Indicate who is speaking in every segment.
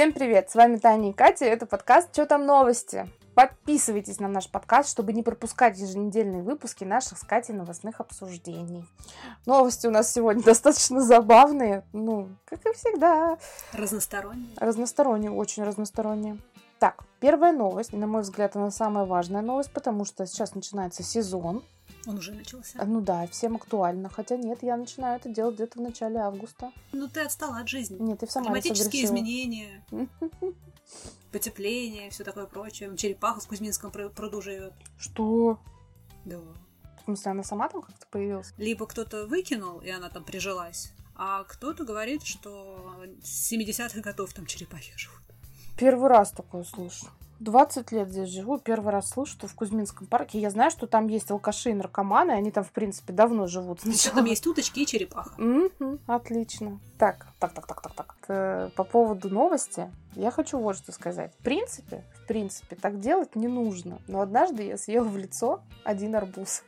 Speaker 1: Всем привет! С вами Таня и Катя. Это подкаст «Что там новости?». Подписывайтесь на наш подкаст, чтобы не пропускать еженедельные выпуски наших с Катей новостных обсуждений. Новости у нас сегодня достаточно забавные, ну, как и всегда.
Speaker 2: Разносторонние.
Speaker 1: Разносторонние, очень разносторонние. Так, первая новость, на мой взгляд, она самая важная новость, потому что сейчас начинается сезон.
Speaker 2: Он уже начался.
Speaker 1: Ну да, всем актуально. Хотя нет, я начинаю это делать где-то в начале августа.
Speaker 2: Ну ты отстала от жизни.
Speaker 1: Нет, ты сама
Speaker 2: Климатические изменения, потепление, все такое прочее. Черепаха в Кузьминском пр- пруду живет.
Speaker 1: Что?
Speaker 2: Да.
Speaker 1: В смысле, она сама там как-то появилась?
Speaker 2: Либо кто-то выкинул, и она там прижилась, а кто-то говорит, что с 70-х годов там черепахи живут.
Speaker 1: Первый раз такое слышу. 20 лет здесь живу, первый раз слышу, что в Кузьминском парке. Я знаю, что там есть алкаши и наркоманы, они там, в принципе, давно живут.
Speaker 2: Еще там есть уточки и черепаха.
Speaker 1: Отлично. Так, так, так, так, так, так. По поводу новости, я хочу вот что сказать. В принципе, в принципе, так делать не нужно. Но однажды я съела в лицо один арбуз.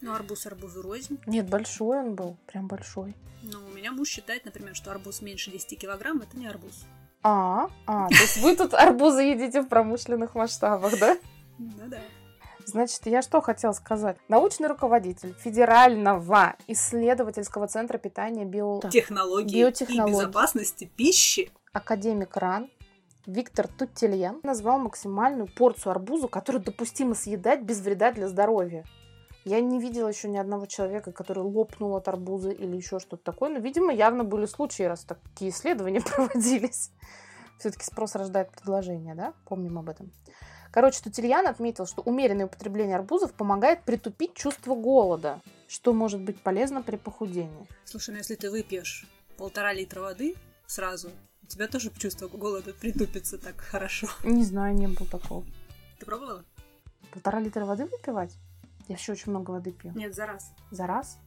Speaker 2: Ну, арбуз арбузу рознь.
Speaker 1: Нет, большой он был, прям большой.
Speaker 2: Ну, у меня муж считает, например, что арбуз меньше 10 килограмм, это не арбуз.
Speaker 1: А, а, то есть вы тут арбузы едите в промышленных масштабах, да?
Speaker 2: Ну да.
Speaker 1: Значит, я что хотела сказать? Научный руководитель Федерального исследовательского центра питания био...
Speaker 2: Технологии
Speaker 1: Биотехнологии.
Speaker 2: и безопасности пищи.
Speaker 1: академик РАН Виктор Туттельян назвал максимальную порцию арбуза, которую допустимо съедать без вреда для здоровья. Я не видела еще ни одного человека, который лопнул от арбуза или еще что-то такое, но, видимо, явно были случаи, раз такие исследования проводились. Все-таки спрос рождает предложение, да? Помним об этом. Короче, Тутельян отметил, что умеренное употребление арбузов помогает притупить чувство голода, что может быть полезно при похудении.
Speaker 2: Слушай, ну если ты выпьешь полтора литра воды сразу, у тебя тоже чувство голода притупится так хорошо.
Speaker 1: Не знаю, не было такого.
Speaker 2: Ты пробовала?
Speaker 1: Полтора литра воды выпивать? Я еще очень много воды пью.
Speaker 2: Нет, за раз.
Speaker 1: За раз?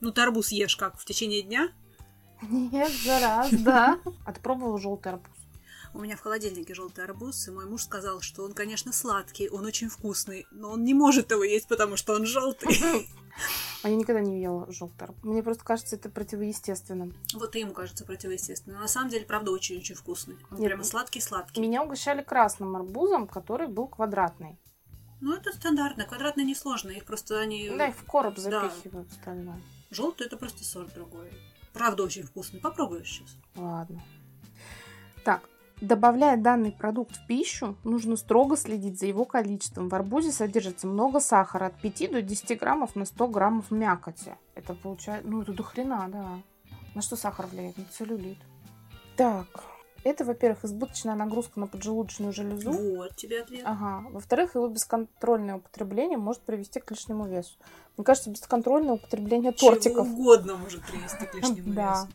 Speaker 2: Ну, ты арбуз ешь как, в течение дня?
Speaker 1: Нет, за раз, да. А ты пробовала желтый арбуз?
Speaker 2: У меня в холодильнике желтый арбуз, и мой муж сказал, что он, конечно, сладкий, он очень вкусный, но он не может его есть, потому что он желтый.
Speaker 1: А я никогда не ела желтый арбуз. Мне просто кажется это противоестественным.
Speaker 2: Вот и ему кажется противоестественно. Но на самом деле, правда, очень-очень вкусный. Он
Speaker 1: Нет,
Speaker 2: прямо сладкий-сладкий.
Speaker 1: Меня угощали красным арбузом, который был квадратный.
Speaker 2: Ну, это стандартно. Квадратные несложно. Их просто они...
Speaker 1: Да, их в короб
Speaker 2: Да.
Speaker 1: запихивают остальное.
Speaker 2: Желтый это просто сорт другой. Правда, очень вкусный. Попробуешь сейчас.
Speaker 1: Ладно. Так, добавляя данный продукт в пищу, нужно строго следить за его количеством. В арбузе содержится много сахара, от 5 до 10 граммов на 100 граммов мякоти. Это получается, ну это до хрена, да. На что сахар влияет? На целлюлит. Так, это, во-первых, избыточная нагрузка на поджелудочную железу.
Speaker 2: Вот тебе ответ.
Speaker 1: Ага. Во-вторых, его бесконтрольное употребление может привести к лишнему весу. Мне кажется, бесконтрольное употребление тортиков.
Speaker 2: Чего угодно может привести к лишнему
Speaker 1: Да.
Speaker 2: весу.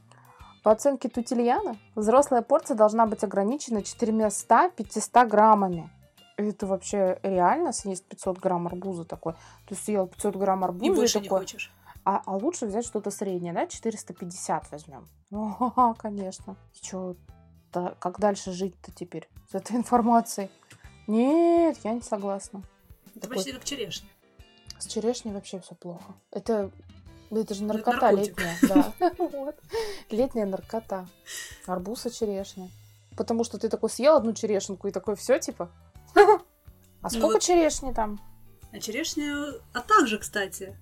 Speaker 1: По оценке Тутельяна, взрослая порция должна быть ограничена 400-500 граммами. Это вообще реально съесть 500 грамм арбуза такой? Ты съел 500 грамм арбуза
Speaker 2: И больше
Speaker 1: и
Speaker 2: не
Speaker 1: такой,
Speaker 2: хочешь.
Speaker 1: а, а лучше взять что-то среднее, да? 450 возьмем. О, конечно. И чё, да, как дальше жить-то теперь с этой информацией? Нет, я не согласна.
Speaker 2: Это
Speaker 1: Такой-
Speaker 2: почти как черешня.
Speaker 1: С черешней вообще все плохо. Это, это же
Speaker 2: это
Speaker 1: наркота
Speaker 2: наркотик.
Speaker 1: летняя. Да. Летняя наркота. Арбуз и черешня. Потому что ты такой съел одну черешенку и такой, все типа. А
Speaker 2: Ну
Speaker 1: сколько черешни там?
Speaker 2: А черешня... А также, кстати.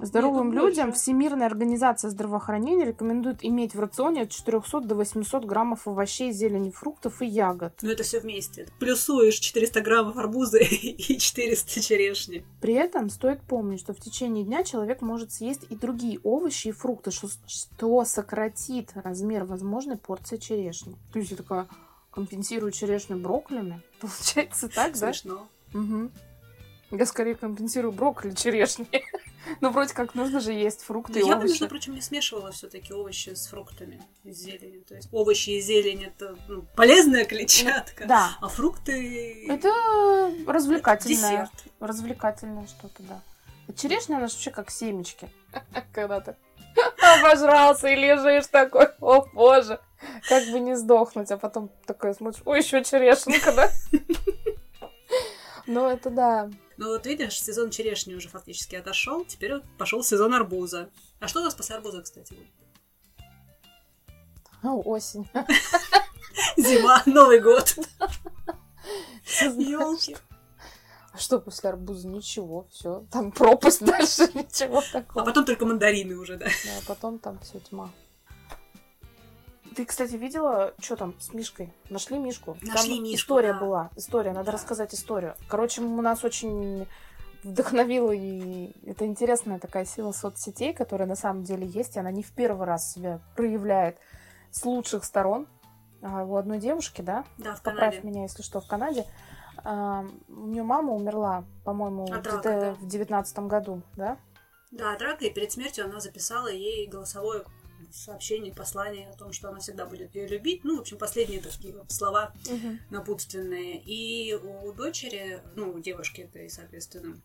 Speaker 1: Здоровым
Speaker 2: Нет,
Speaker 1: людям
Speaker 2: больше.
Speaker 1: Всемирная организация здравоохранения рекомендует иметь в рационе от 400 до 800 граммов овощей, зелени, фруктов и ягод.
Speaker 2: Ну, это все вместе. Плюсуешь 400 граммов арбуза и 400 черешни.
Speaker 1: При этом стоит помнить, что в течение дня человек может съесть и другие овощи и фрукты, что, что сократит размер возможной порции черешни. То есть я такая компенсирую черешню брокколи. Получается так, да?
Speaker 2: Смешно.
Speaker 1: Мгм. Я скорее компенсирую брокколи черешни. Ну, вроде как нужно же есть фрукты и
Speaker 2: Ну, я бы,
Speaker 1: овощи.
Speaker 2: между прочим, не смешивала все-таки овощи с фруктами и зеленью. То есть овощи и зелень это ну, полезная клетчатка,
Speaker 1: Да,
Speaker 2: а фрукты
Speaker 1: это развлекательное.
Speaker 2: десерт.
Speaker 1: Развлекательное что-то, да. А черешня, она же вообще как семечки. Когда ты обожрался и лежишь такой, о боже, как бы не сдохнуть, а потом такой смотришь, ой, еще черешенка, да? Ну, это да.
Speaker 2: Ну вот видишь, сезон черешни уже фактически отошел, теперь вот пошел сезон арбуза. А что у нас после арбуза, кстати, будет?
Speaker 1: Ну, осень.
Speaker 2: Зима, Новый год. Ёлки.
Speaker 1: А что после арбуза? Ничего, все. Там пропасть дальше, ничего
Speaker 2: А
Speaker 1: такого.
Speaker 2: потом только мандарины уже, да.
Speaker 1: Да, а потом там все тьма. Ты, кстати, видела, что там с Мишкой? Нашли Мишку?
Speaker 2: Нашли
Speaker 1: там
Speaker 2: Мишку,
Speaker 1: история
Speaker 2: да.
Speaker 1: была. История, надо
Speaker 2: Да.
Speaker 1: рассказать историю. Короче, у нас очень вдохновила, и это интересная такая сила соцсетей, которая на самом деле есть, и она не в первый раз себя проявляет с лучших сторон. А, у одной девушки, да,
Speaker 2: Да, в
Speaker 1: поправь
Speaker 2: Канаде.
Speaker 1: меня, если что, в Канаде, а, у нее мама умерла, по-моему,
Speaker 2: да.
Speaker 1: в девятнадцатом году, да?
Speaker 2: Да, от рака, и перед смертью она записала ей голосовое сообщение, послание о том, что она всегда будет ее любить. Ну, в общем, последние такие вот слова напутственные. И у дочери, ну, у девушки этой, соответственно,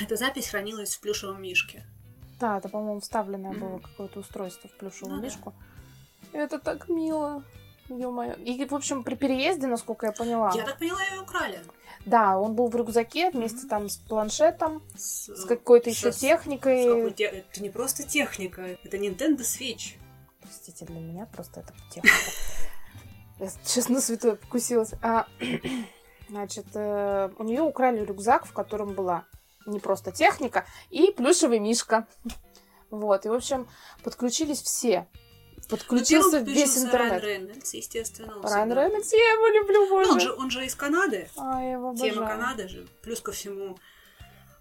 Speaker 2: эта запись хранилась в плюшевом мишке.
Speaker 1: Да, это, по-моему, вставленное
Speaker 2: Мгм.
Speaker 1: было какое-то устройство в плюшевую
Speaker 2: Ну да.
Speaker 1: мишку. Это так мило. Ё-моё. И, в общем, при переезде, насколько я поняла,
Speaker 2: Я так поняла, ее украли.
Speaker 1: да, он был в рюкзаке вместе
Speaker 2: Мгм.
Speaker 1: там с планшетом,
Speaker 2: С,
Speaker 1: с какой-то еще
Speaker 2: с- с
Speaker 1: техникой.
Speaker 2: какой те- Это не просто техника, это Nintendo Switch.
Speaker 1: Простите, для меня просто это техника. Я, честно, святой покусилась. А, значит, э, у нее украли рюкзак, в котором была не просто техника, и плюшевый мишка. Вот, и, в общем, подключились все. Подключился
Speaker 2: Ну,
Speaker 1: весь интернет.
Speaker 2: Райан Рейнольдс, естественно. он
Speaker 1: Райан
Speaker 2: всегда-
Speaker 1: Рейнольдс, я его люблю,
Speaker 2: Ну, он, же, он же из Канады.
Speaker 1: А, я его
Speaker 2: Тема
Speaker 1: обожаю.
Speaker 2: Канады же. Плюс ко всему,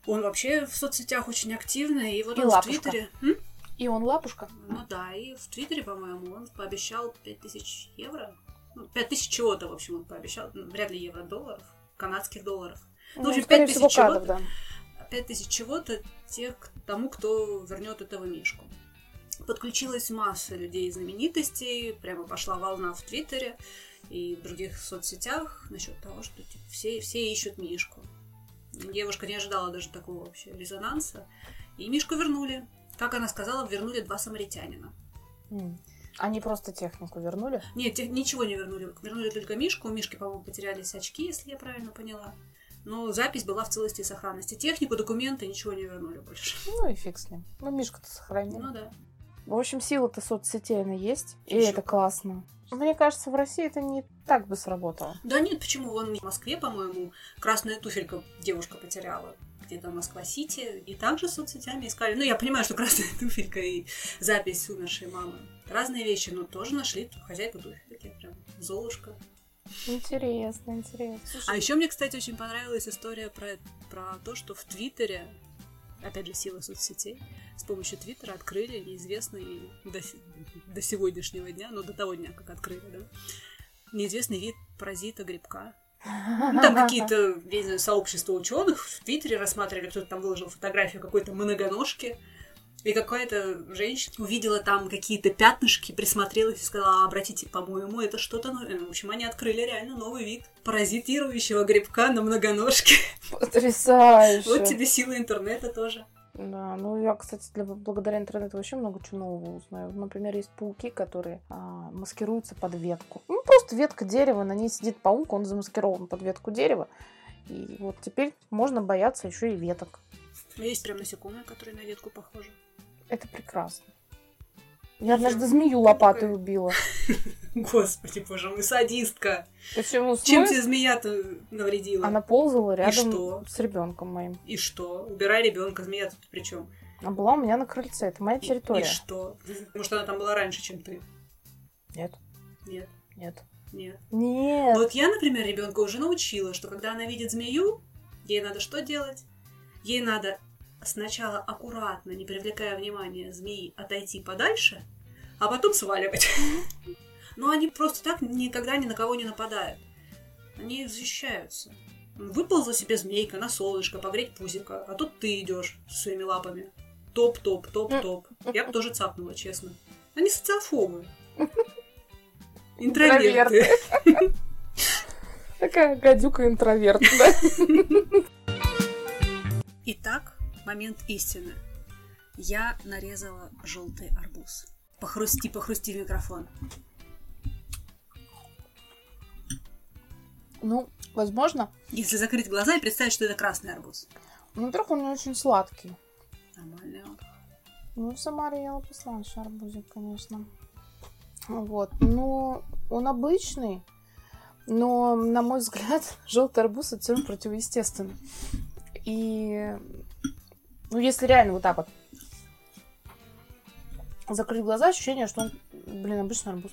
Speaker 2: он вообще в соцсетях очень активный. И вот
Speaker 1: И
Speaker 2: он в
Speaker 1: лапушка.
Speaker 2: Твиттере... М?
Speaker 1: И он лапушка.
Speaker 2: Ну да, и в Твиттере, по-моему, он пообещал 5000 евро. Ну, 5000 чего-то, в общем, он пообещал. Ну, вряд ли евро, долларов. Канадских долларов.
Speaker 1: Ну,
Speaker 2: в общем,
Speaker 1: скорее
Speaker 2: 5000
Speaker 1: всего,
Speaker 2: чего-то.
Speaker 1: да.
Speaker 2: 5000 чего-то тех, к тому, кто вернет этого мишку. Подключилась масса людей знаменитостей, прямо пошла волна в Твиттере и в других соцсетях насчет того, что типа, все, все ищут Мишку. Девушка не ожидала даже такого вообще резонанса. И Мишку вернули. Как она сказала, вернули два самаритянина.
Speaker 1: Они просто технику вернули.
Speaker 2: Нет, те- ничего не вернули. Вернули только Мишку. У Мишки, по-моему, потерялись очки, если я правильно поняла. Но запись была в целости и сохранности. Технику, документы, ничего не вернули больше.
Speaker 1: Ну и фиг с ним. Ну, Мишка-то сохранил.
Speaker 2: Ну да.
Speaker 1: В общем, сила-то соцсетей, она есть. И
Speaker 2: Ещё
Speaker 1: это классно. Мне кажется, в России это не так бы сработало.
Speaker 2: Да нет, почему? Вон в Москве, по-моему, красная туфелька девушка потеряла. Где-то Москва-Сити. И также соцсетями искали. Ну, я понимаю, что красная туфелька и запись умершей мамы. Разные вещи, но тоже нашли хозяйку туфельки. Прям Золушка.
Speaker 1: Интересно, интересно.
Speaker 2: А еще мне, кстати, очень понравилась история про, про то, что в Твиттере, опять же, сила соцсетей, с помощью Твиттера открыли неизвестный до, до сегодняшнего дня, ну, до того дня, как открыли, да, неизвестный вид паразита грибка. Ну, там какие-то, я не знаю, сообщества ученых в Твиттере рассматривали, кто-то там выложил фотографию какой-то многоножки, и какая-то женщина увидела там какие-то пятнышки, присмотрелась и сказала, «А, обратите, по-моему, это что-то новое. В общем, они открыли реально новый вид паразитирующего грибка на многоножке.
Speaker 1: Потрясающе.
Speaker 2: Вот тебе сила интернета тоже.
Speaker 1: Да, ну я, кстати, для, благодаря интернету вообще много чего нового узнаю. Например, есть пауки, которые а, маскируются под ветку. Ну, просто ветка дерева, на ней сидит паук, он замаскирован под ветку дерева. И вот теперь можно бояться еще и веток.
Speaker 2: Есть прям насекомые, которые на ветку похожи.
Speaker 1: Это прекрасно. Я однажды змею лопатой убила.
Speaker 2: Господи, боже мой, садистка.
Speaker 1: Почему?
Speaker 2: Чем тебе змея-то навредила?
Speaker 1: Она ползала рядом с ребенком моим.
Speaker 2: И что? Убирай ребенка, змея тут при чем?
Speaker 1: А была у меня на крыльце. Это моя
Speaker 2: И,
Speaker 1: территория.
Speaker 2: и что? Может, она там была раньше, чем ты?
Speaker 1: Нет,
Speaker 2: Нет,
Speaker 1: нет.
Speaker 2: нет.
Speaker 1: Нет.
Speaker 2: Вот я, например, ребенка уже научила, что когда она видит змею, ей надо что делать? Ей надо сначала аккуратно, не привлекая внимания змеи, отойти подальше, а потом сваливать. Но они просто так никогда ни на кого не нападают. Они защищаются. Выползла себе змейка на солнышко, погреть пузика, а тут ты идешь своими лапами. Топ-топ, топ-топ. Я бы тоже цапнула, честно. Они социофобы. Интроверты.
Speaker 1: Такая гадюка интроверт, да?
Speaker 2: Итак, момент истины. Я нарезала желтый арбуз. Похрусти, похрусти микрофон.
Speaker 1: Ну, возможно.
Speaker 2: Если закрыть глаза и представить, что это красный арбуз.
Speaker 1: Ну, во-первых, он не очень сладкий.
Speaker 2: Нормально.
Speaker 1: Ну, в Самаре ела посланше арбузик, конечно. Вот. Но он обычный. Но, на мой взгляд, желтый арбуз это все равно противоестественно. И, ну, если реально вот так вот закрыть глаза, ощущение, что он, блин, обычный арбуз.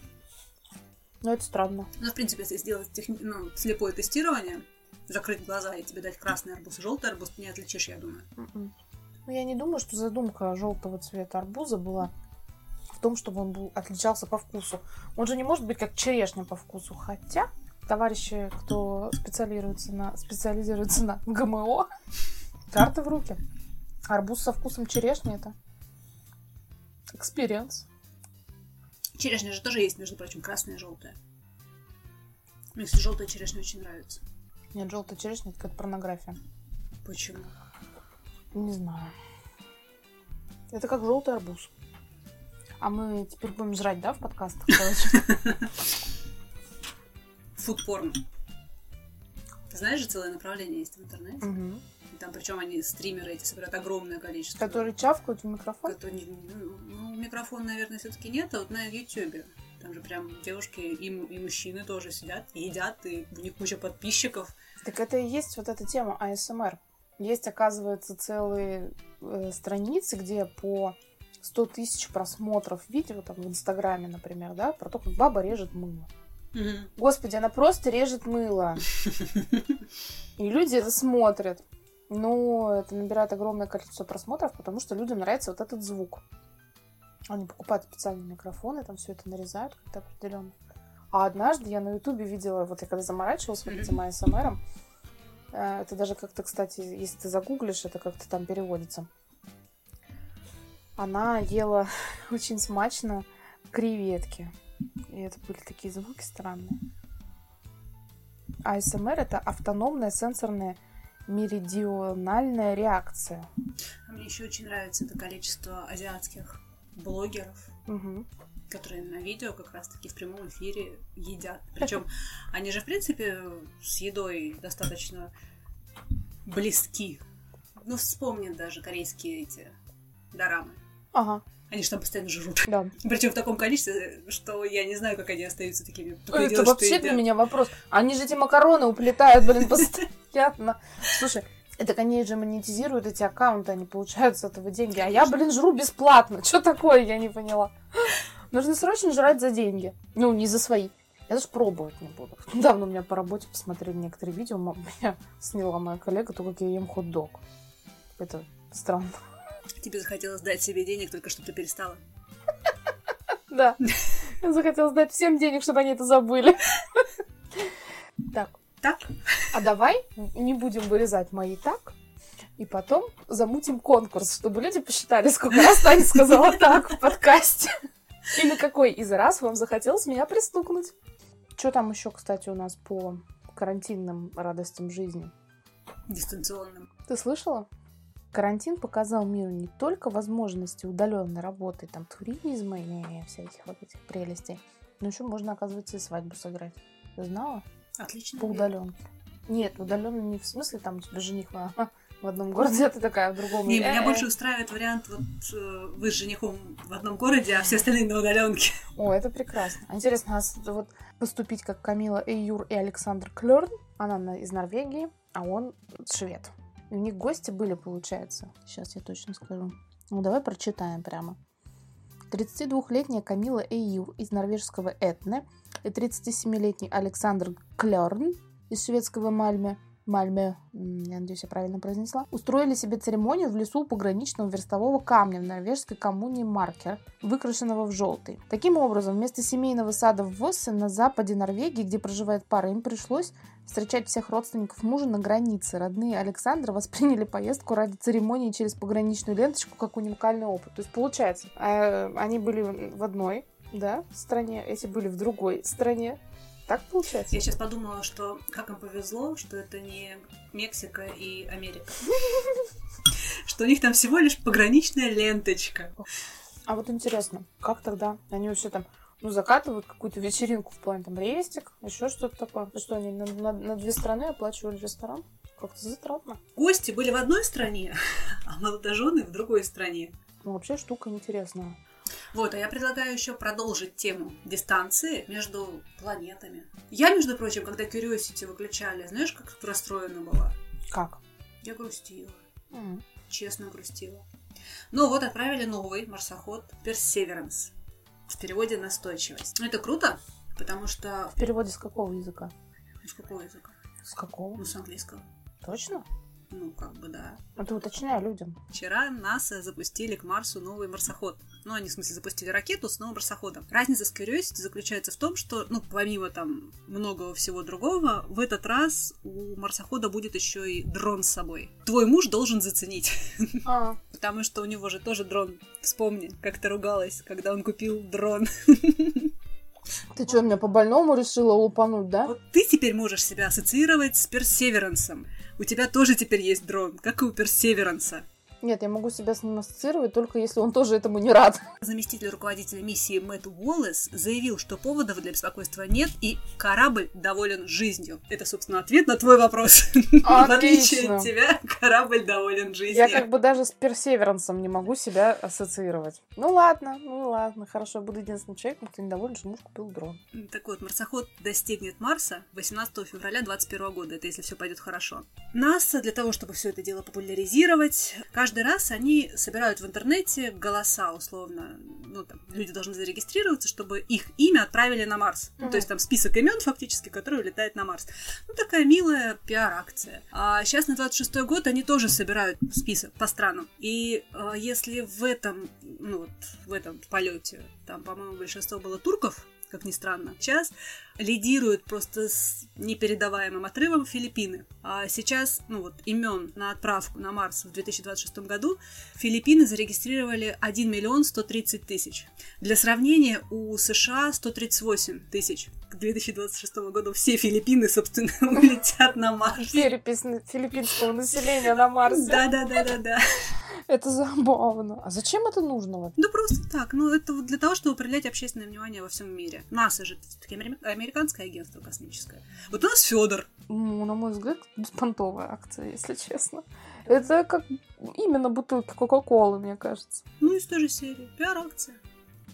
Speaker 1: Ну, это странно.
Speaker 2: Ну, в принципе, если сделать техни... ну, слепое тестирование, закрыть глаза и тебе дать красный арбуз и желтый арбуз, ты не отличишь, я думаю.
Speaker 1: М-м. Ну, я не думаю, что задумка желтого цвета арбуза была в том, чтобы он был, отличался по вкусу. Он же не может быть как черешня по вкусу. Хотя, товарищи, кто специализируется на, специализируется на ГМО, карты в руки. Арбуз со вкусом черешни это experience.
Speaker 2: Черешня же тоже есть, между прочим, красная и желтая. Мне, кстати, желтая черешня очень нравится.
Speaker 1: Нет, желтая черешня это какая-то порнография.
Speaker 2: Почему?
Speaker 1: Не знаю. Это как желтый арбуз. А мы теперь будем жрать, да, в подкастах, короче?
Speaker 2: Фудпорн. Ты знаешь же, целое направление есть в интернете.
Speaker 1: Мгм.
Speaker 2: И Там причем они стримеры эти собирают огромное количество.
Speaker 1: Которые чавкают в микрофон.
Speaker 2: Которые ну, ну, микрофон, наверное, все-таки нет, а вот на Ютубе. Там же прям девушки и, и мужчины тоже сидят, едят, и у них куча подписчиков.
Speaker 1: Так это и есть вот эта тема АСМР. Есть, оказывается, целые э, страницы, где по 100 тысяч просмотров видео, там, в Инстаграме, например, да, про то, как баба режет мыло. Господи, она просто режет мыло. И люди это смотрят. Ну, это набирает огромное количество просмотров, потому что людям нравится вот этот звук. Они покупают специальные микрофоны, там все это нарезают как-то определенно. А однажды я на Ютубе видела, вот я когда заморачивалась вот этим АСМРом, э, это даже как-то, кстати, если ты загуглишь, это как-то там переводится. Она ела очень смачно креветки. И это были такие звуки странные. АСМР это автономная сенсорная меридиональная реакция.
Speaker 2: А мне еще очень нравится это количество азиатских блогеров,
Speaker 1: Мгм.
Speaker 2: которые на видео как раз-таки в прямом эфире едят. Причем они же, в принципе, с едой достаточно близки. Ну, вспомни даже корейские эти дорамы.
Speaker 1: Ага,
Speaker 2: Они же там постоянно жрут.
Speaker 1: да.
Speaker 2: Причем в таком количестве, что я не знаю, как они остаются такими.
Speaker 1: Это
Speaker 2: что
Speaker 1: вообще для меня вопрос. Они же эти макароны уплетают, блин, постоянно. Слушай, это они же монетизируют эти аккаунты, они получают с этого деньги. А я, блин, жру бесплатно. Что такое, я не поняла. Нужно срочно жрать за деньги. Ну, не за свои. Я даже пробовать не буду. Недавно у меня по работе посмотрели некоторые видео. Меня сняла моя коллега, то, как я ем хот-дог. Это странно.
Speaker 2: Тебе захотелось дать себе денег, только чтобы ты перестала.
Speaker 1: Да. Я захотела сдать всем денег, чтобы они это забыли. Так,
Speaker 2: Так?
Speaker 1: а давай не будем вырезать мои так, и потом замутим конкурс, чтобы люди посчитали, сколько раз Таня сказала так в подкасте. И на какой из раз вам захотелось меня пристукнуть. Что там еще, кстати, у нас по карантинным радостям жизни?
Speaker 2: Дистанционным.
Speaker 1: Ты слышала? Карантин показал миру не только возможности удаленной работы, там, туризма и всяких вот этих прелестей, но еще можно, оказывается, и свадьбу сыграть. Ты знала?
Speaker 2: Отлично.
Speaker 1: По удаленке. Нет, удаленно не в смысле, там у тебя жених в, в одном городе, а ты такая в другом.
Speaker 2: Не, меня
Speaker 1: Э-э.
Speaker 2: больше устраивает вариант, вот э, вы с женихом в одном городе, а все остальные на удаленке.
Speaker 1: О, это прекрасно. Интересно, а вот поступить как Камила Эйюр и Александр Клёрн. Она на- из Норвегии, а он швед. И у них гости были, получается. Сейчас я точно скажу. Ну, давай прочитаем прямо. 32-летняя Камила Эйюр из норвежского Этне и 37-летний Александр Клёрн из шведского Мальме Мальме, я надеюсь, я правильно произнесла, устроили себе церемонию в лесу пограничного верстового камня в норвежской коммуне Маркер, выкрашенного в желтый. Таким образом, вместо семейного сада в Воссе на западе Норвегии, где проживает пара, им пришлось встречать всех родственников мужа на границе. Родные Александра восприняли поездку ради церемонии через пограничную ленточку как уникальный опыт. То есть, получается, э, они были в одной да, стране, эти были в другой стране. Так получается?
Speaker 2: Я сейчас подумала, что как им повезло, что это не Мексика и Америка. Что у них там всего лишь пограничная ленточка.
Speaker 1: А вот интересно, как тогда они вообще там ну, закатывают какую-то вечеринку в плане там рестик, еще что-то такое. Что, они на, на- на две страны оплачивали ресторан? Как-то затратно.
Speaker 2: Гости были в одной стране, а молодожены в другой стране.
Speaker 1: Ну, вообще штука интересная.
Speaker 2: Вот, а я предлагаю еще продолжить тему дистанции между планетами. Я, между прочим, когда Curiosity выключали, знаешь, как расстроена была?
Speaker 1: Как?
Speaker 2: Я грустила.
Speaker 1: М.
Speaker 2: Честно грустила. Ну вот, отправили новый марсоход Perseverance. В переводе «настойчивость». Ну, это круто, потому что...
Speaker 1: В переводе с какого языка?
Speaker 2: С какого языка?
Speaker 1: С какого?
Speaker 2: Ну, с английского.
Speaker 1: Точно?
Speaker 2: Ну, как бы, да.
Speaker 1: Ну ты уточняй людям.
Speaker 2: Вчера НАСА запустили к Марсу новый марсоход. Ну, они, в смысле, запустили ракету с новым марсоходом. Разница с Curiosity заключается в том, что, ну, помимо там многого всего другого, в этот раз у марсохода будет еще и дрон с собой. Твой муж должен заценить.
Speaker 1: А,
Speaker 2: Потому что у него же тоже дрон. Вспомни, как ты ругалась, когда он купил дрон.
Speaker 1: ты что, меня по больному решила лупануть, да?
Speaker 2: Вот ты теперь можешь себя ассоциировать с Персеверансом. У тебя тоже теперь есть дрон, как и у Персеверанса.
Speaker 1: Нет, я могу себя с ним ассоциировать, только если он тоже этому не рад.
Speaker 2: Заместитель руководителя миссии Мэтт Уоллес заявил, что поводов для беспокойства нет, и корабль доволен жизнью. Это, собственно, ответ на твой вопрос. В отличие
Speaker 1: Отлично.
Speaker 2: от тебя, корабль доволен жизнью.
Speaker 1: Я как бы даже с персеверансом не могу себя ассоциировать. Ну ладно, ну ладно, хорошо, я буду единственным человеком, кто недоволен, что муж купил дрон.
Speaker 2: Так вот, марсоход достигнет Марса 18 февраля 2021 года, это если все пойдет хорошо. НАСА для того, чтобы все это дело популяризировать, каждый раз они собирают в интернете голоса, условно, ну там, люди должны зарегистрироваться, чтобы их имя отправили на Марс. Ну,
Speaker 1: Мгм.
Speaker 2: то есть там список имен фактически, которые улетают на Марс. Ну, такая милая пиар-акция. А сейчас на 26 год они тоже собирают список по странам. И а, если в этом, ну, вот, в этом полете, там, по-моему, большинство было турков, как ни странно. Сейчас лидируют просто с непередаваемым отрывом Филиппины. А сейчас, ну вот, имен на отправку на Марс в 2026 году Филиппины зарегистрировали 1 миллион 130 тысяч. Для сравнения, у США 138 тысяч. К 2026 году все Филиппины, собственно, улетят на Марс.
Speaker 1: Перепись филиппинского населения на Марсе.
Speaker 2: Да-да-да-да-да.
Speaker 1: Это забавно. А зачем это нужно?
Speaker 2: Ну, просто так. Ну, это вот для того, чтобы привлечь общественное внимание во всем мире. НАСА же все-таки американское агентство космическое. Вот у нас Федор.
Speaker 1: Ну, на мой взгляд, беспонтовая акция, если честно. Это как именно бутылки Кока-Колы, мне кажется.
Speaker 2: Ну, из той же серии. Пиар-акция.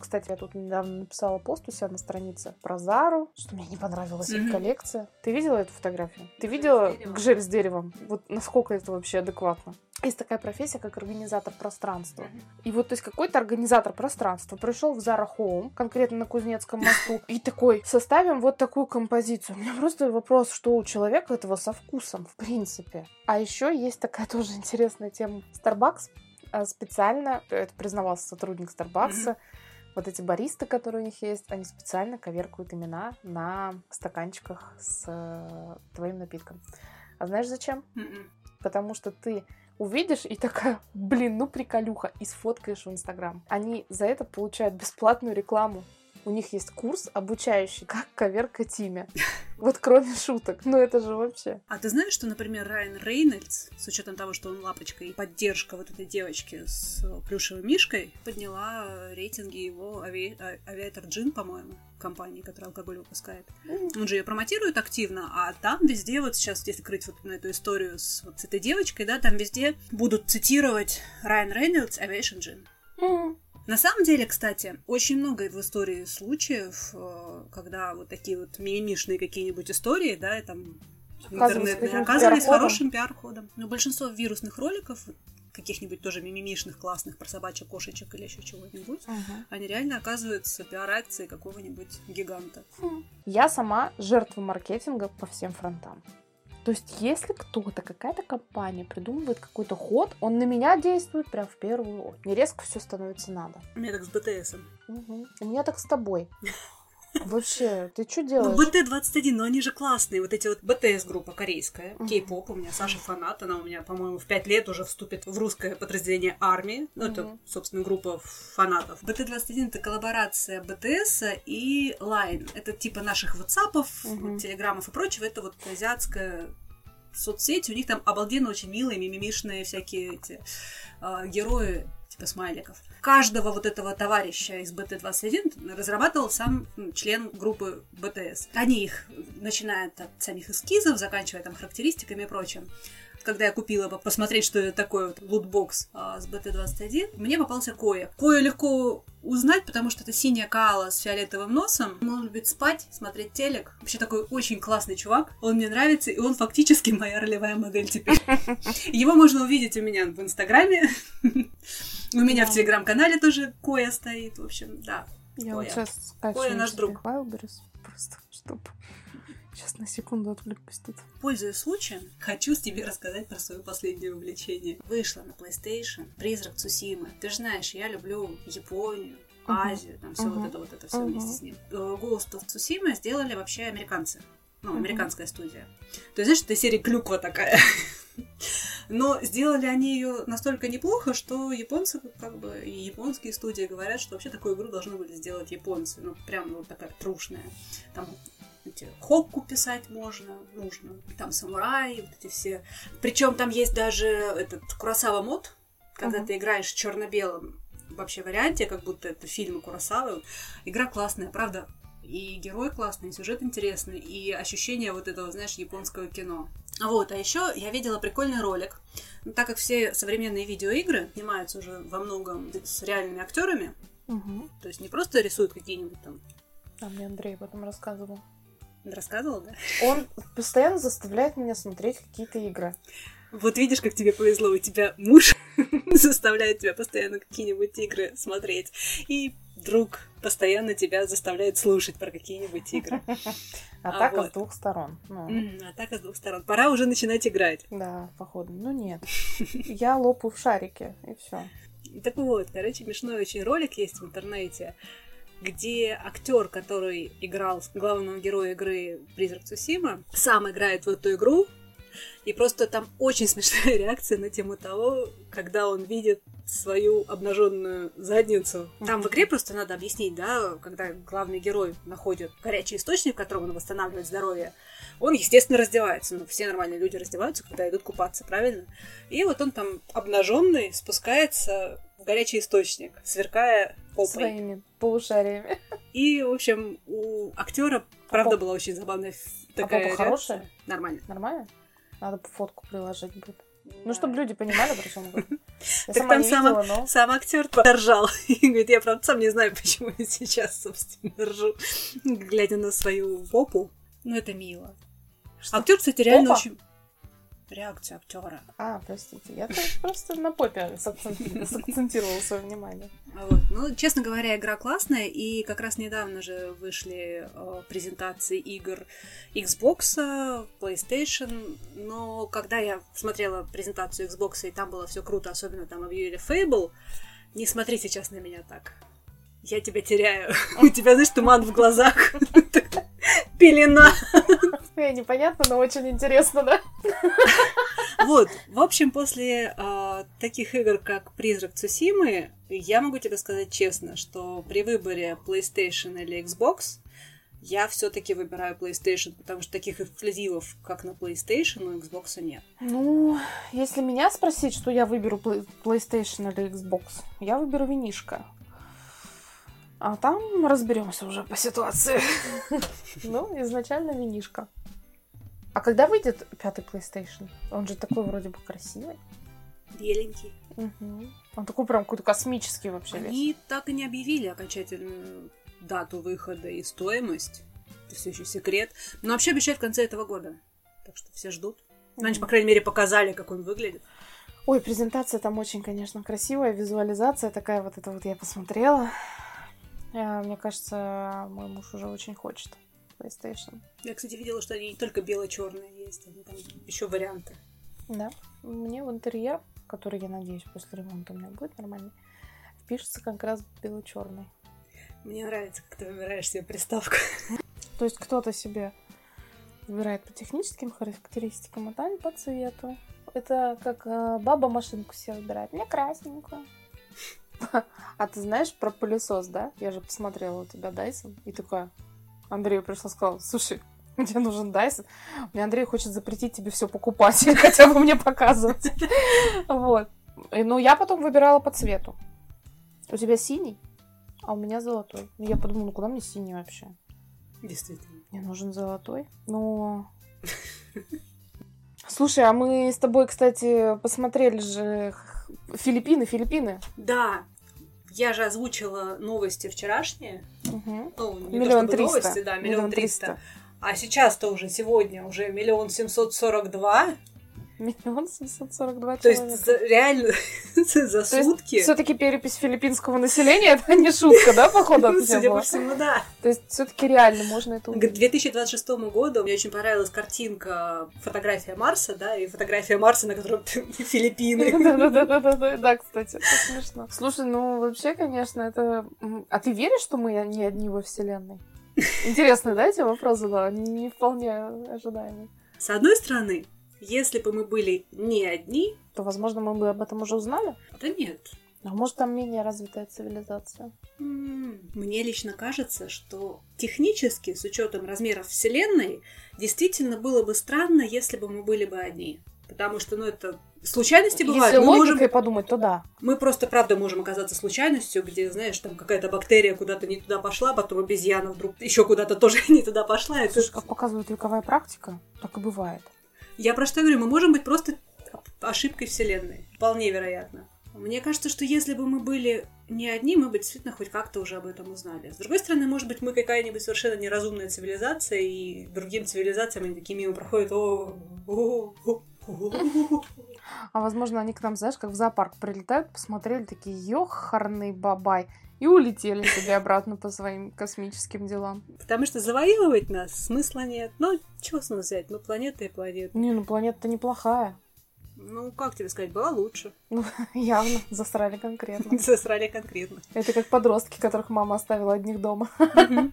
Speaker 1: Кстати, я тут недавно написала пост у себя на странице про Зару, что мне не понравилась их
Speaker 2: Мгм.
Speaker 1: коллекция. Ты видела эту фотографию? Ты видела гжель с деревом? Вот насколько это вообще адекватно? Есть такая профессия, как организатор пространства. И вот, то есть, какой-то организатор пространства пришел в Зара Хоум, конкретно на Кузнецком мосту, и такой, составим вот такую композицию. У меня просто вопрос, что у человека этого со вкусом, в принципе. А еще есть такая тоже интересная тема. Starbucks а, специально, это признавался сотрудник Starbucks, вот эти баристы, которые у них есть, они специально коверкуют имена на стаканчиках с э, твоим напитком. А знаешь зачем?
Speaker 2: Мгм.
Speaker 1: Потому что ты увидишь и такая, блин, ну приколюха, и сфоткаешь в Инстаграм. Они за это получают бесплатную рекламу. У них есть курс, обучающий, как коверкать имя. Вот кроме шуток. Ну это же вообще.
Speaker 2: А ты знаешь, что, например, Райан Рейнольдс, с учетом того, что он лапочка и поддержка вот этой девочки с плюшевой мишкой, подняла рейтинги его ави... а- авиатор Джин, по-моему, компании, которая алкоголь выпускает. Он же ее промотирует активно, а там везде, вот сейчас, если крыть вот на эту историю с, вот с этой девочкой, да, там везде будут цитировать Райан Рейнольдс Aviation Gin. На самом деле, кстати, очень много в истории случаев, э, когда вот такие вот мимишные какие-нибудь истории, да, и там
Speaker 1: Оказывались
Speaker 2: интернетные, оказывались
Speaker 1: пиар-ходом.
Speaker 2: хорошим пиар-ходом. Но большинство вирусных роликов, каких-нибудь тоже мимимишных, классных, про собачек, кошечек или еще чего-нибудь,
Speaker 1: мгм.
Speaker 2: они реально оказываются пиар-акцией какого-нибудь гиганта.
Speaker 1: Я сама жертва маркетинга по всем фронтам. То есть, если кто-то, какая-то компания придумывает какой-то ход, он на меня действует прям в первую очередь. Мне резко все становится надо.
Speaker 2: У меня так с БТСом.
Speaker 1: Мгм. У меня так с тобой. Вообще, ты что
Speaker 2: Ну,
Speaker 1: делаешь?
Speaker 2: БТ-21, но они же классные. Вот эти вот БТС-группа корейская, кей-поп. У меня Саша фанат, она у меня, по-моему, в пять лет уже вступит в русское подразделение армии. Ну, это, собственно, группа фанатов. БТ-21 это коллаборация БТС и Line. Это типа наших ватсапов,
Speaker 1: Мгм.
Speaker 2: телеграммов и прочего. Это вот азиатская соцсеть. У них там обалденно очень милые, мимимишные всякие эти а, герои типа смайликов. Каждого вот этого товарища из БТ-21 разрабатывал сам член группы БТС. Они их, начиная от самих эскизов, заканчивая там характеристиками и прочим, когда я купила посмотреть, что это такое вот лутбокс а, с BT21, мне попался Коя. Кою легко узнать, потому что это синяя кала с фиолетовым носом. Он любит спать, смотреть телек. Вообще такой очень классный чувак. Он мне нравится, и он фактически моя ролевая модель теперь. Его можно увидеть у меня в Инстаграме. У меня в Телеграм-канале тоже Коя стоит. В общем, да.
Speaker 1: Я вот сейчас скачиваю наш друг. Wildberries, просто чтобы Сейчас на секунду отвлекусь тут.
Speaker 2: Пользуясь случаем, хочу тебе рассказать про свое последнее увлечение. Вышла на PlayStation Призрак Цусимы. Ты же знаешь, я люблю Японию, Азию, там все uh-huh. вот это вот это все uh-huh. вместе с ним. Э, Ghost of Tsushima сделали вообще американцы. Ну, американская uh-huh. студия. То есть, знаешь, это серия клюква такая. Но сделали они ее настолько неплохо, что японцы, как бы, и японские студии говорят, что вообще такую игру должны были сделать японцы. Ну, прям вот такая трушная. Там эти хокку писать можно, нужно. Там самураи, вот эти все. Причем там есть даже этот Курасава мод, когда uh-huh. ты играешь в черно-белом вообще варианте, как будто это фильмы Курасавы. Игра классная, правда. И герой классный, и сюжет интересный, и ощущение вот этого, знаешь, японского кино. Вот, а еще я видела прикольный ролик. Ну, так как все современные видеоигры снимаются уже во многом с реальными актерами, угу. то есть не просто рисуют какие-нибудь там.
Speaker 1: А мне Андрей об этом рассказывал.
Speaker 2: Рассказывал, да?
Speaker 1: Он постоянно заставляет меня смотреть какие-то игры.
Speaker 2: Вот видишь, как тебе повезло, у тебя муж заставляет тебя постоянно какие-нибудь игры смотреть, и друг постоянно тебя заставляет слушать про какие-нибудь игры.
Speaker 1: Атака а с двух сторон.
Speaker 2: Ну. Атака с двух сторон. Пора уже начинать играть.
Speaker 1: Да, походу. Ну нет. Я лопаю в шарике, и все.
Speaker 2: Так вот, короче, смешной очень ролик есть в интернете где актер, который играл главного героя игры Призрак Цусима, сам играет в эту игру, и просто там очень смешная реакция на тему того, когда он видит свою обнаженную задницу. Там в игре просто надо объяснить, да, когда главный герой находит горячий источник, в котором он восстанавливает здоровье, он, естественно, раздевается. Ну, все нормальные люди раздеваются, когда идут купаться, правильно? И вот он там обнаженный спускается в горячий источник, сверкая попой.
Speaker 1: Своими полушариями.
Speaker 2: И, в общем, у актера, правда, была очень забавная такая
Speaker 1: а попа хорошая?
Speaker 2: Нормально.
Speaker 1: Нормально? Надо фотку приложить будет. Ну, чтобы люди понимали, про чем говорю.
Speaker 2: Я так там сам, видела, но... сам актер ржал. И говорит, я правда сам не знаю, почему я сейчас, собственно, ржу, глядя на свою попу. Ну, это мило. Актер, кстати, реально очень реакция актера.
Speaker 1: А, простите, я просто на попе сакцентировала свое внимание.
Speaker 2: Вот. Ну, честно говоря, игра классная, и как раз недавно же вышли э, презентации игр Xbox, PlayStation, но когда я смотрела презентацию Xbox, и там было все круто, особенно там объявили Fable, не смотри сейчас на меня так. Я тебя теряю. У тебя, знаешь, туман в глазах. Пелена.
Speaker 1: Непонятно, но очень интересно, да?
Speaker 2: Вот, в общем, после э, таких игр, как Призрак Цусимы, я могу тебе сказать честно, что при выборе PlayStation или Xbox я все-таки выбираю PlayStation, потому что таких эксклюзивов, как на PlayStation, у Xbox нет.
Speaker 1: Ну, если меня спросить, что я выберу PlayStation или Xbox, я выберу винишко. А там разберемся уже по ситуации. Ну, изначально винишка. А когда выйдет пятый PlayStation? Он же такой вроде бы красивый.
Speaker 2: Беленький.
Speaker 1: Угу. Он такой прям какой-то космический вообще
Speaker 2: Они весь. так и не объявили окончательную дату выхода и стоимость. Это все еще секрет. Но вообще обещают в конце этого года. Так что все ждут. Ну, они, по крайней мере, показали, как он выглядит.
Speaker 1: Ой, презентация там очень, конечно, красивая, визуализация такая вот это вот я посмотрела. А, мне кажется, мой муж уже очень хочет PlayStation.
Speaker 2: Я, кстати, видела, что они не только бело-черные есть, они там еще варианты.
Speaker 1: Да. Мне в интерьер, который, я надеюсь, после ремонта у меня будет нормальный, впишется как раз бело-черный.
Speaker 2: Мне нравится, как ты выбираешь себе приставку.
Speaker 1: То есть кто-то себе выбирает по техническим характеристикам, а там по цвету. Это как э, баба машинку себе выбирает. Мне красненькую. А ты знаешь про пылесос, да? Я же посмотрела у тебя Дайсон и такая, Андрею пришла сказала, слушай, мне нужен Дайсон. Мне Андрей хочет запретить тебе все покупать, хотя бы мне показывать. Вот. Ну, я потом выбирала по цвету. У тебя синий, а у меня золотой. Я подумала, ну куда мне синий вообще?
Speaker 2: Действительно.
Speaker 1: Мне нужен золотой. Но Слушай, а мы с тобой, кстати, посмотрели же Филиппины, Филиппины.
Speaker 2: Да, я же озвучила новости вчерашние.
Speaker 1: Угу.
Speaker 2: Ну, не
Speaker 1: Миллион
Speaker 2: то,
Speaker 1: триста.
Speaker 2: новости, да,
Speaker 1: Миллион
Speaker 2: миллион триста. А сейчас-то уже сегодня уже миллион семьсот сорок два.
Speaker 1: Миллион семьсот сорок два
Speaker 2: То
Speaker 1: человека.
Speaker 2: есть за- реально за сутки.
Speaker 1: Все-таки перепись филиппинского населения это не шутка, да, походу, тебя
Speaker 2: Судя по всему, да.
Speaker 1: То есть все-таки реально можно это
Speaker 2: К
Speaker 1: увидеть.
Speaker 2: 2026 году мне очень понравилась картинка, фотография Марса, да, и фотография Марса, на котором Филиппины.
Speaker 1: Да-да-да-да-да, да, кстати, это смешно. Слушай, ну вообще, конечно, это... А ты веришь, что мы не одни во Вселенной? Интересно, да, эти вопрос задала? Не вполне ожидаемый.
Speaker 2: С одной стороны, если бы мы были не одни,
Speaker 1: То, возможно, мы бы об этом уже узнали.
Speaker 2: то нет.
Speaker 1: А может, там менее развитая цивилизация?
Speaker 2: Мне лично кажется, что технически, с учетом размеров Вселенной, действительно было бы странно, если бы мы были бы одни. Потому что, ну, это случайности бывают.
Speaker 1: Если
Speaker 2: Мы, можем,
Speaker 1: подумать, то да.
Speaker 2: мы просто, правда, можем оказаться случайностью, где, знаешь, там какая-то бактерия куда-то не туда пошла, потом обезьяна вдруг еще куда-то тоже не туда пошла. Это...
Speaker 1: Слушай, как показывает вековая практика, так и бывает.
Speaker 2: Я про что говорю, мы можем быть просто ошибкой Вселенной. Вполне вероятно. Мне кажется, что если бы мы были не одни, мы бы действительно хоть как-то уже об этом узнали. С другой стороны, может быть, мы какая-нибудь совершенно неразумная цивилизация, и другим цивилизациям они такие мимо проходят. О, о, о, о».
Speaker 1: А возможно, они к нам, знаешь, как в зоопарк прилетают, посмотрели такие, ёхарный бабай, и улетели себе обратно по своим космическим делам.
Speaker 2: Потому что завоевывать нас смысла нет. Ну, чего смысл взять? Ну, планета и планета.
Speaker 1: Не, ну планета-то неплохая.
Speaker 2: Ну, как тебе сказать, была лучше.
Speaker 1: Явно, засрали конкретно.
Speaker 2: Засрали конкретно.
Speaker 1: Это как подростки, которых мама оставила одних дома.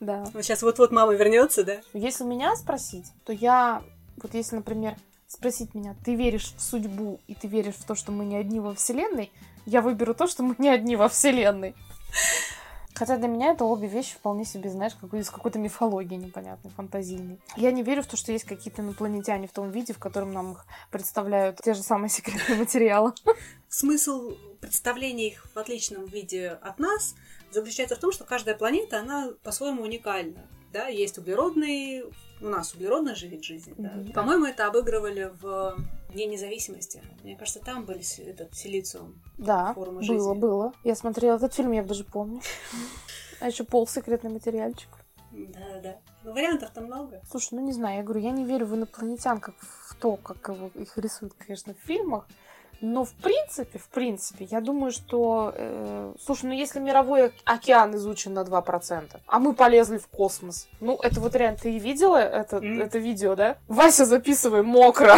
Speaker 1: Да.
Speaker 2: Сейчас вот-вот мама вернется, да?
Speaker 1: Если меня спросить, то я, вот если, например, спросить меня, ты веришь в судьбу и ты веришь в то, что мы не одни во Вселенной, я выберу то, что мы не одни во Вселенной. Хотя для меня это обе вещи вполне себе, знаешь, какой, из какой-то мифологии непонятной, фантазийной. Я не верю в то, что есть какие-то инопланетяне в том виде, в котором нам их представляют те же самые секретные материалы.
Speaker 2: Смысл представления их в отличном виде от нас заключается в том, что каждая планета, она по-своему уникальна. Да, есть углеродные, у нас углеродный же вид жизни. да. По-моему, это обыгрывали в Дне независимости. Мне кажется, там были этот силициум.
Speaker 1: Да,
Speaker 2: Форма
Speaker 1: было,
Speaker 2: жизни.
Speaker 1: было. Я смотрела этот фильм, я даже помню. А еще пол секретный материальчик.
Speaker 2: Да-да. Ну, вариантов-то много.
Speaker 1: Слушай, ну не знаю, я говорю, я не верю в инопланетян, как в то, как его, их рисуют, конечно, в фильмах. Но в принципе, в принципе, я думаю, что... э, слушай, ну если мировой ок- океан изучен на 2%, а мы полезли в космос, ну это вот реально, ты видела это,
Speaker 2: Мгм.
Speaker 1: это видео, да? Вася, записывай, мокро.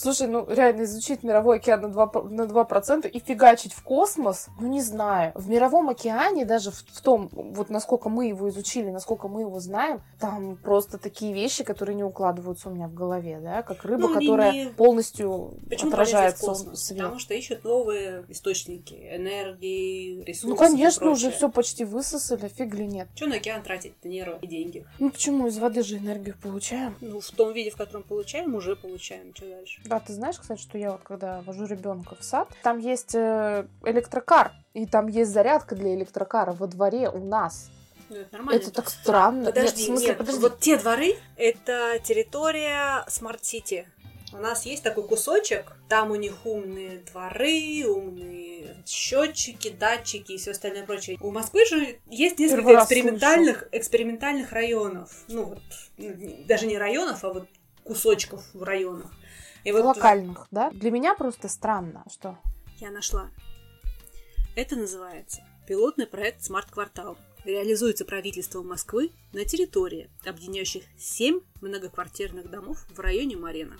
Speaker 1: Слушай, ну реально изучить мировой океан на 2%, на 2% и фигачить в космос, ну не знаю. В мировом океане, даже в, в том, вот насколько мы его изучили, насколько мы его знаем, там просто такие вещи, которые не укладываются у меня в голове, да, как рыба,
Speaker 2: Ну,
Speaker 1: которая
Speaker 2: не-
Speaker 1: полностью
Speaker 2: Почему
Speaker 1: отражает
Speaker 2: космос?
Speaker 1: свет.
Speaker 2: Потому что ищут новые источники энергии, ресурсов.
Speaker 1: Ну, конечно, уже все почти высосали, фиг ли нет.
Speaker 2: Что на океан тратить нервы и деньги?
Speaker 1: Ну почему? Из воды же энергию получаем.
Speaker 2: Ну, в том виде, в котором получаем, уже получаем. Что дальше?
Speaker 1: Да, ты знаешь, кстати, что я вот когда вожу ребенка в сад, там есть э, электрокар, и там есть зарядка для электрокара во дворе у нас.
Speaker 2: Ну, это нормально.
Speaker 1: Это так странно.
Speaker 2: Подожди,
Speaker 1: Нет, в смысле,
Speaker 2: нет,
Speaker 1: подожди.
Speaker 2: вот те дворы — это территория smart city. У нас есть такой кусочек, там у них умные дворы, умные счетчики, датчики и все остальное прочее. У Москвы же есть несколько
Speaker 1: Первый
Speaker 2: экспериментальных, экспериментальных районов. Ну вот, даже не районов, а вот кусочков в районах. И вот
Speaker 1: локальных, да? Для меня просто странно, что
Speaker 2: я нашла. Это называется пилотный проект «Смарт-квартал». Реализуется правительством Москвы на территории, объединяющих 7 многоквартирных домов в районе Марена.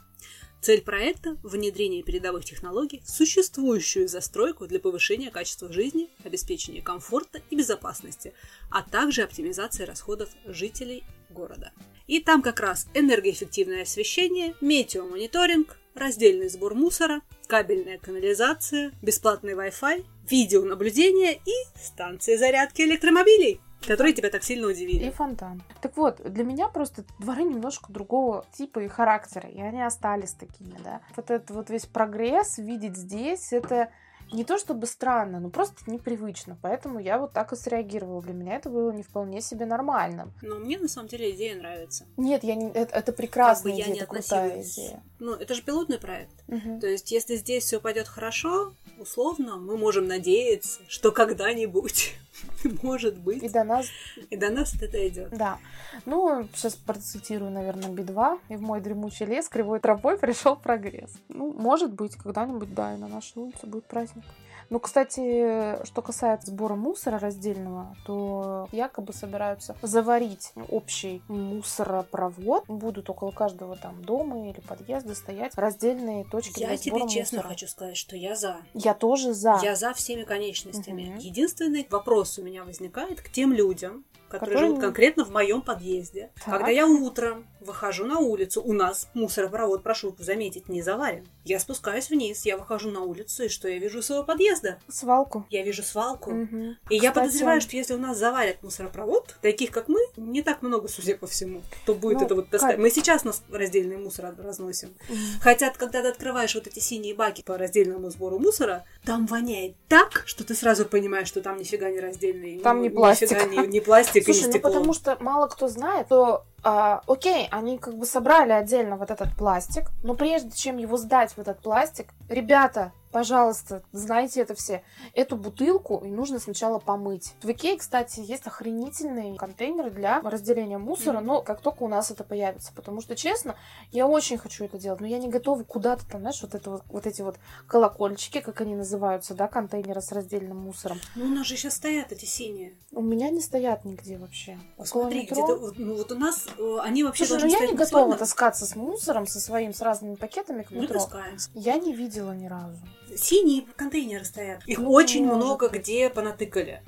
Speaker 2: Цель проекта – внедрение передовых технологий в существующую застройку для повышения качества жизни, обеспечения комфорта и безопасности, а также оптимизации расходов жителей города. И там как раз энергоэффективное освещение, метеомониторинг, раздельный сбор мусора, кабельная канализация, бесплатный Wi-Fi, видеонаблюдение и станции зарядки электромобилей, которые тебя так сильно
Speaker 1: и
Speaker 2: удивили.
Speaker 1: фонтан. Так вот, для меня просто дворы немножко другого типа и характера, и они остались такими, да. Вот этот вот весь прогресс видеть здесь, это не то чтобы странно, но просто непривычно. Поэтому я вот так и среагировала. Для меня это было не вполне себе нормальным.
Speaker 2: Но мне на самом деле идея нравится.
Speaker 1: Нет, я не, это, это прекрасная
Speaker 2: Как бы я
Speaker 1: идея,
Speaker 2: не
Speaker 1: это крутая идея.
Speaker 2: Ну, это же пилотный проект.
Speaker 1: Мгм.
Speaker 2: То есть, если здесь все пойдет хорошо, условно, мы можем надеяться, что когда-нибудь, может
Speaker 1: И
Speaker 2: быть,
Speaker 1: до нас,
Speaker 2: и до нас это идет.
Speaker 1: да. Ну, сейчас процитирую, наверное, Би-2. И в мой дремучий лес кривой тропой пришел прогресс. Ну, может быть, когда-нибудь, да, и на нашей улице будет праздник. Ну, кстати, что касается сбора мусора раздельного, то якобы собираются заварить общий мусоропровод. Будут около каждого там дома или подъезда стоять раздельные точки
Speaker 2: Я
Speaker 1: для
Speaker 2: тебе
Speaker 1: сбора
Speaker 2: честно
Speaker 1: мусора.
Speaker 2: хочу сказать, что я за.
Speaker 1: Я тоже за.
Speaker 2: Я за всеми конечностями.
Speaker 1: Мгм.
Speaker 2: Единственный вопрос у меня возникает к тем людям, которые,
Speaker 1: Которые
Speaker 2: живут конкретно в моем подъезде.
Speaker 1: Так.
Speaker 2: Когда я утром выхожу на улицу, у нас мусоропровод, прошу заметить, не заварен. Я спускаюсь вниз, я выхожу на улицу, и что я вижу у своего подъезда?
Speaker 1: Свалку.
Speaker 2: Я вижу свалку.
Speaker 1: Мгм.
Speaker 2: И я
Speaker 1: Кстати,
Speaker 2: подозреваю, что если у нас заварят мусоропровод, таких как мы, не так много, судя по всему, кто будет
Speaker 1: Ну,
Speaker 2: это вот.
Speaker 1: Кать.
Speaker 2: Мы сейчас нас раздельный мусор разносим. Хотя, когда ты открываешь вот эти синие баки по раздельному сбору мусора, там воняет так, что ты сразу понимаешь, что там нифига не раздельный.
Speaker 1: Там
Speaker 2: ну,
Speaker 1: не пластик.
Speaker 2: нифига не, не пластик и
Speaker 1: Слушай,
Speaker 2: не
Speaker 1: ну
Speaker 2: стекло.
Speaker 1: потому что мало кто знает, то а, окей, они как бы собрали отдельно вот этот пластик, но прежде чем его сдать в этот пластик, ребята, пожалуйста, знайте это все, эту бутылку нужно сначала помыть. В Икее, кстати, есть охренительные контейнеры для разделения мусора, но как только у нас это появится, потому что, честно, я очень хочу это делать, но я не готова куда-то там, знаешь, вот, это вот, вот эти вот колокольчики, как они называются, да, контейнеры с раздельным мусором.
Speaker 2: Ну, у нас же сейчас стоят эти синие.
Speaker 1: У меня не стоят нигде вообще.
Speaker 2: Посмотри, где-то, ну вот у нас э, они вообще
Speaker 1: Слушай, ну
Speaker 2: должны
Speaker 1: я
Speaker 2: стоять
Speaker 1: не готова таскаться с мусором, со своим, с разными пакетами к
Speaker 2: Мы
Speaker 1: метро.
Speaker 2: таскаем.
Speaker 1: Я не видела ни разу.
Speaker 2: Синие контейнеры стоят. Их очень
Speaker 1: может
Speaker 2: много где понатыкали.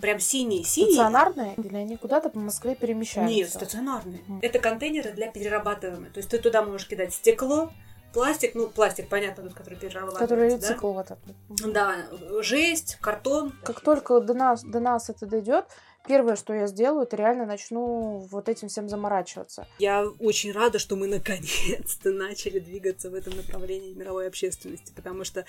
Speaker 2: Прям синие, синие.
Speaker 1: Стационарные? Или они куда-то по Москве перемещаются?
Speaker 2: Нет, стационарные.
Speaker 1: Мгм.
Speaker 2: Это контейнеры для перерабатываемых. То есть ты туда можешь кидать стекло, пластик, ну, пластик, понятно, тот, который перерабатывается,
Speaker 1: Который
Speaker 2: да?
Speaker 1: цикл вот этот.
Speaker 2: Да, жесть, картон.
Speaker 1: Как только до нас, до нас это дойдет, первое, что я сделаю, это реально начну вот этим всем заморачиваться.
Speaker 2: Я очень рада, что мы наконец-то начали двигаться в этом направлении мировой общественности, потому что,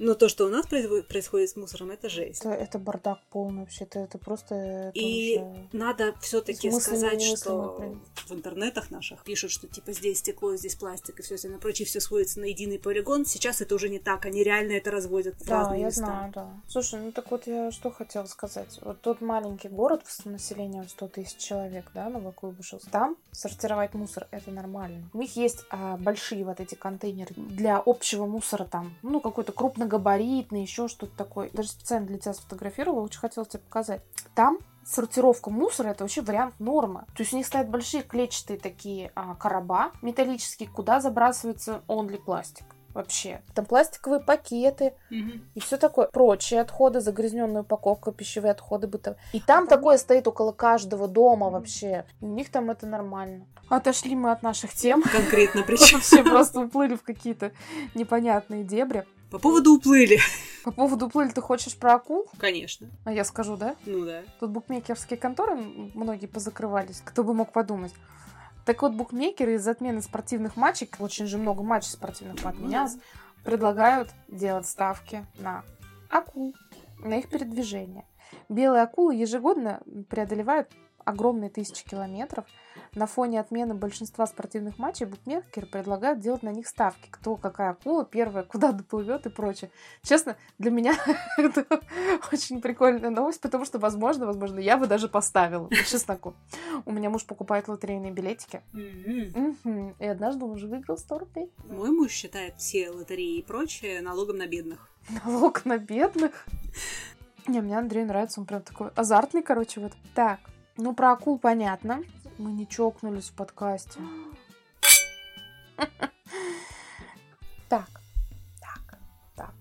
Speaker 2: ну, то, что у нас происходит с мусором, это жесть.
Speaker 1: Это, это бардак полный вообще. Это, это просто... это
Speaker 2: И
Speaker 1: уже-
Speaker 2: надо все-таки сказать, что в интернетах наших пишут, что типа здесь стекло, здесь пластик и все остальное прочее, все сходится на единый полигон. Сейчас это уже не так, они реально это разводят в
Speaker 1: Да,
Speaker 2: разные
Speaker 1: я
Speaker 2: места.
Speaker 1: знаю, да. Слушай, ну так вот я что хотела сказать. Вот тот маленький город с населением 100 тысяч человек, да, Новокуйбышев, там сортировать мусор это нормально. У них есть а, большие вот эти контейнеры для общего мусора там, ну какой-то крупногабаритный, еще что-то такое. Даже специально для тебя сфотографировала, очень хотела тебе показать. Там сортировка мусора это вообще вариант нормы. То есть у них стоят большие клетчатые такие а, короба металлические, куда забрасывается only пластик. Вообще. Там пластиковые пакеты,
Speaker 2: Мгм.
Speaker 1: и все такое. Прочие отходы, загрязненная упаковка, пищевые отходы, бытовые. И там такое стоит около каждого дома вообще. И у них там это нормально. Отошли мы от наших тем.
Speaker 2: Конкретно причем.
Speaker 1: Вообще просто уплыли в какие-то непонятные дебри.
Speaker 2: По поводу уплыли.
Speaker 1: По поводу уплыли ты хочешь про акул?
Speaker 2: Конечно.
Speaker 1: А я скажу, да?
Speaker 2: Ну да.
Speaker 1: Тут букмекерские конторы многие позакрывались. Кто бы мог подумать. Так вот, букмекеры из отмены спортивных матчей, очень же много матчей спортивных отменялось, предлагают делать ставки на акул, на их передвижение. Белые акулы ежегодно преодолевают огромные тысячи километров. На фоне отмены большинства спортивных матчей букмекеры предлагают делать на них ставки. Кто, какая акула, первая, куда доплывет и прочее. Честно, для меня это очень прикольная новость, потому что, возможно, возможно, я бы даже поставила по чесноку. У меня муж покупает лотерейные билетики. И однажды он уже выиграл 100 рублей.
Speaker 2: Мой муж считает все лотереи и прочее налогом на бедных.
Speaker 1: Налог на бедных. Не, мне Андрей нравится, он прям такой азартный, короче, вот. Так, ну про акул понятно. Мы не чокнулись в подкасте. Так, так, так.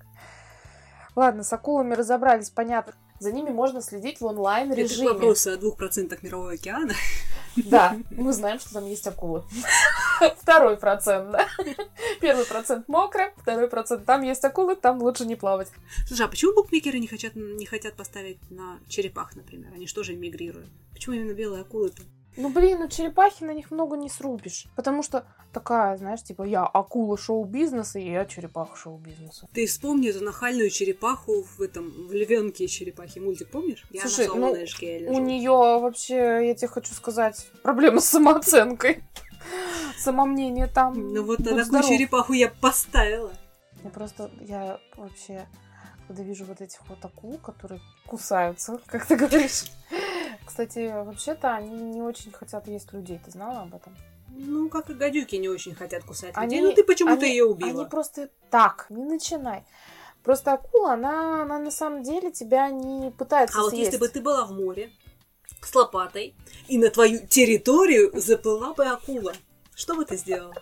Speaker 1: Ладно, с акулами разобрались, понятно. За ними можно следить в
Speaker 2: Это к
Speaker 1: онлайн-режиме.
Speaker 2: вопросу о двух процентах мирового океана.
Speaker 1: Да, мы знаем, что там есть акулы. Второй процент, да? Первый процент мокро, второй процент там есть акулы, там лучше не плавать.
Speaker 2: Слушай, а почему букмекеры не хотят, не хотят поставить на черепах, например? Они же мигрируют? Почему именно белые акулы-то?
Speaker 1: Ну, блин, ну черепахи на них много не срубишь. Потому что такая, знаешь, типа, я акула шоу-бизнеса, и я черепаха шоу-бизнеса.
Speaker 2: Ты вспомни эту нахальную черепаху в этом, в львенке черепахи. Мультик помнишь? Я
Speaker 1: Слушай,
Speaker 2: на
Speaker 1: ну. У нее вообще, я тебе хочу сказать, проблемы с самооценкой. Самомнение там.
Speaker 2: Ну вот на такую
Speaker 1: здоров.
Speaker 2: черепаху я поставила.
Speaker 1: Я просто, я вообще, когда вижу вот этих вот акул, которые кусаются, как ты говоришь. Кстати, вообще-то они не очень хотят есть людей. Ты знала об этом?
Speaker 2: Ну, как и гадюки не очень хотят кусать
Speaker 1: Они-
Speaker 2: людей. Ну, ты почему-то ее убила.
Speaker 1: Они просто так, не начинай. Просто акула, она, она на самом деле тебя не пытается
Speaker 2: А вот
Speaker 1: съесть.
Speaker 2: если бы ты была в море с лопатой, и на твою территорию заплыла бы акула, что бы ты сделала?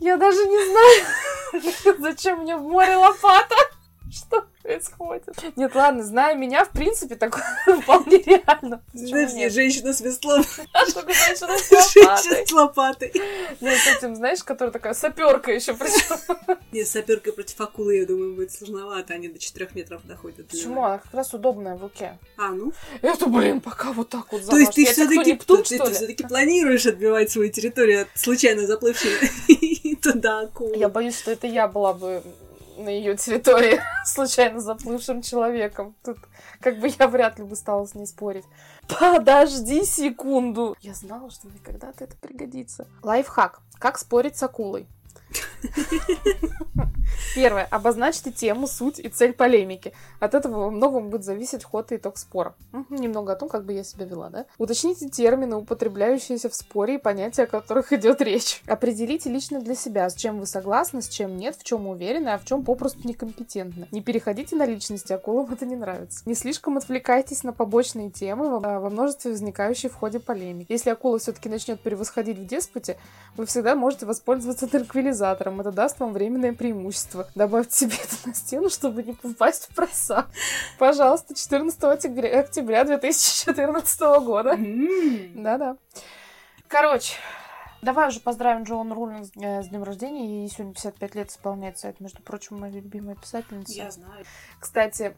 Speaker 1: Я даже не знаю, зачем мне в море лопата. Что происходит? Нет, ладно, зная меня, в принципе, такое вполне реально.
Speaker 2: Знаешь,
Speaker 1: нет?
Speaker 2: женщина с веслом,
Speaker 1: А что ты женщина с
Speaker 2: женщина
Speaker 1: лопатой?
Speaker 2: с лопатой.
Speaker 1: Нет, с этим, знаешь, которая такая саперка еще причем.
Speaker 2: Нет, саперкой против акулы, я думаю, будет сложновато. Они до 4 метров доходят.
Speaker 1: Почему? Она как раз удобная в руке.
Speaker 2: А, ну.
Speaker 1: Это, блин, пока вот так вот
Speaker 2: То есть ты все-таки
Speaker 1: ли?
Speaker 2: все-таки планируешь отбивать свою территорию от случайно заплывшей туда акулы.
Speaker 1: Я боюсь, что это я была бы на ее территории случайно заплывшим человеком. Тут как бы я вряд ли бы стала с ней спорить. Подожди секунду. Я знала, что мне когда-то это пригодится. Лайфхак. Как спорить с акулой? Первое. Обозначьте тему, суть и цель полемики. От этого во многом будет зависеть ход и итог спора. Мгм, Немного о том, как бы я себя вела, да? Уточните термины, употребляющиеся в споре и понятия, о которых идет речь. Определите лично для себя, с чем вы согласны, с чем нет, в чем уверены, а в чем попросту некомпетентны. Не переходите на личности, акулам это не нравится. Не слишком отвлекайтесь на побочные темы во, во множестве возникающей в ходе полемик. Если акула все-таки начнет превосходить в деспоте, вы всегда можете воспользоваться транквилизатором. Это даст вам временное преимущество. Добавьте себе это на стену, чтобы не попасть в просак. Пожалуйста, 14 октября, октября 2014 года. Да-да. Короче, давай уже поздравим Джоан Рулин с, э, с днем рождения. Ей сегодня 55 лет исполняется. Это, между прочим, моя любимая писательница.
Speaker 2: Я знаю.
Speaker 1: Кстати,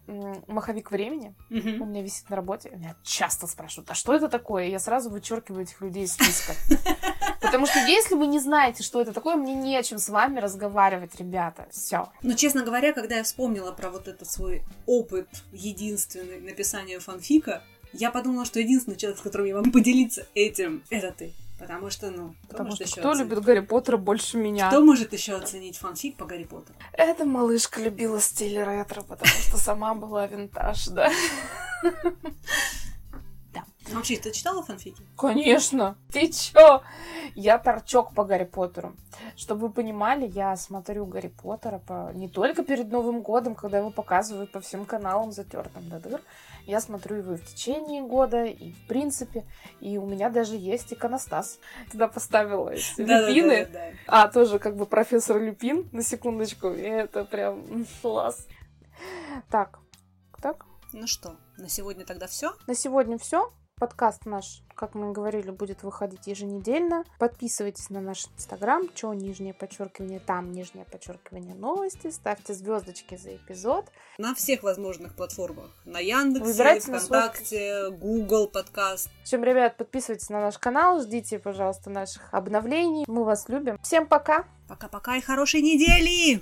Speaker 1: маховик времени у
Speaker 2: Мгм.
Speaker 1: меня висит на работе. Меня часто спрашивают, а что это такое? И я сразу вычеркиваю этих людей из списка. Потому что если вы не знаете, что это такое, мне не о чем с вами разговаривать, ребята. Все.
Speaker 2: Но, честно говоря, когда я вспомнила про вот этот свой опыт единственный написания фанфика, я подумала, что единственный человек, с которым я могу поделиться этим, это ты. Потому что, ну, кто
Speaker 1: Потому что кто
Speaker 2: оценить?
Speaker 1: любит Гарри Поттера больше меня?
Speaker 2: Кто может еще оценить фанфик по Гарри Поттеру?
Speaker 1: Эта малышка любила стиль ретро, потому что сама была винтаж, да?
Speaker 2: Вообще, ты читала фанфики?
Speaker 1: Конечно. Ты чё? Я торчок по Гарри Поттеру. Чтобы вы понимали, я смотрю Гарри Поттера по... не только перед Новым годом, когда его показывают по всем каналам затертым до дыр. Я смотрю его и в течение года, и в принципе. И у меня даже есть иконостас. Туда поставила люпины. А, тоже как бы профессор Люпин, на секундочку. И это прям класс. Так, так.
Speaker 2: Ну что, на сегодня тогда все?
Speaker 1: На сегодня все. Подкаст наш, как мы говорили, будет выходить еженедельно. Подписывайтесь на наш инстаграм, чё нижнее подчеркивание, там нижнее подчеркивание новости. Ставьте звездочки за эпизод.
Speaker 2: На всех возможных платформах. На Яндексе,
Speaker 1: Выбирайте на свой
Speaker 2: ВКонтакте, Google подкаст.
Speaker 1: В общем, ребят, подписывайтесь на наш канал, ждите, пожалуйста, наших обновлений. Мы вас любим. Всем пока!
Speaker 2: Пока-пока и хорошей недели!